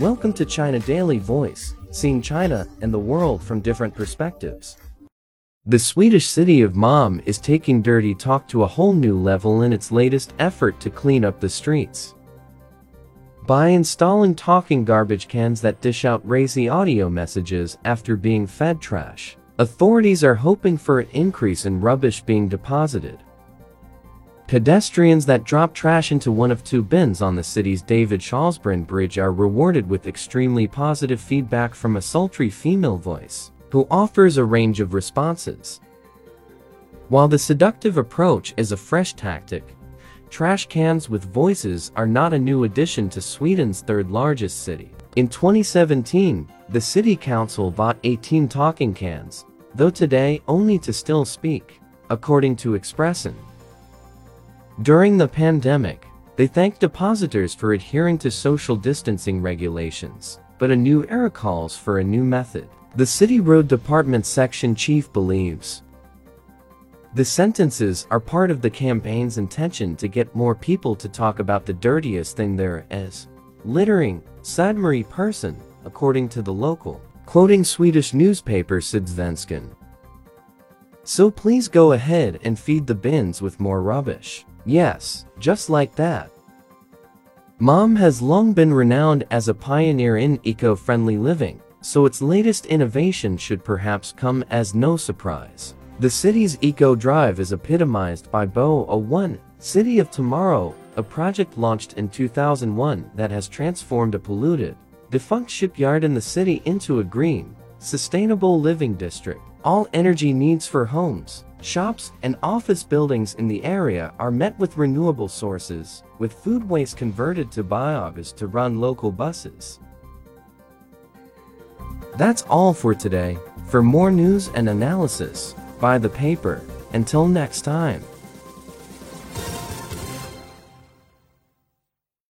Welcome to China Daily Voice, seeing China and the world from different perspectives. The Swedish city of Malmö is taking dirty talk to a whole new level in its latest effort to clean up the streets. By installing talking garbage cans that dish out racy audio messages after being fed trash, authorities are hoping for an increase in rubbish being deposited. Pedestrians that drop trash into one of two bins on the city's Davidshallsbron Bridge are rewarded with extremely positive feedback from a sultry female voice who offers a range of responses. While the seductive approach is a fresh tactic, trash cans with voices are not a new addition to Sweden's third largest city. In 2017, the city council bought 18 talking cans, though today only to still speak, according to Expressen. During the pandemic, they thanked depositors for adhering to social distancing regulations, but a new era calls for a new method. The City Road Department section chief believes the sentences are part of the campaign's intention to get more people to talk about the dirtiest thing there is littering, said Marie Persson, according to the local, quoting Swedish newspaper Sydsvenskan. So please go ahead and feed the bins with more rubbish. Yes, just like that. Malmö has long been renowned as a pioneer in eco-friendly living, so its latest innovation should perhaps come as no surprise. The city's Eco Drive is epitomized by Bo01, City of Tomorrow, a project launched in 2001 that has transformed a polluted, defunct shipyard in the city into a green, sustainable living district. All energy needs for homes, shops, and office buildings in the area are met with renewable sources, with food waste converted to biogas to run local buses. That's all for today. For more news and analysis, buy the paper. Until next time.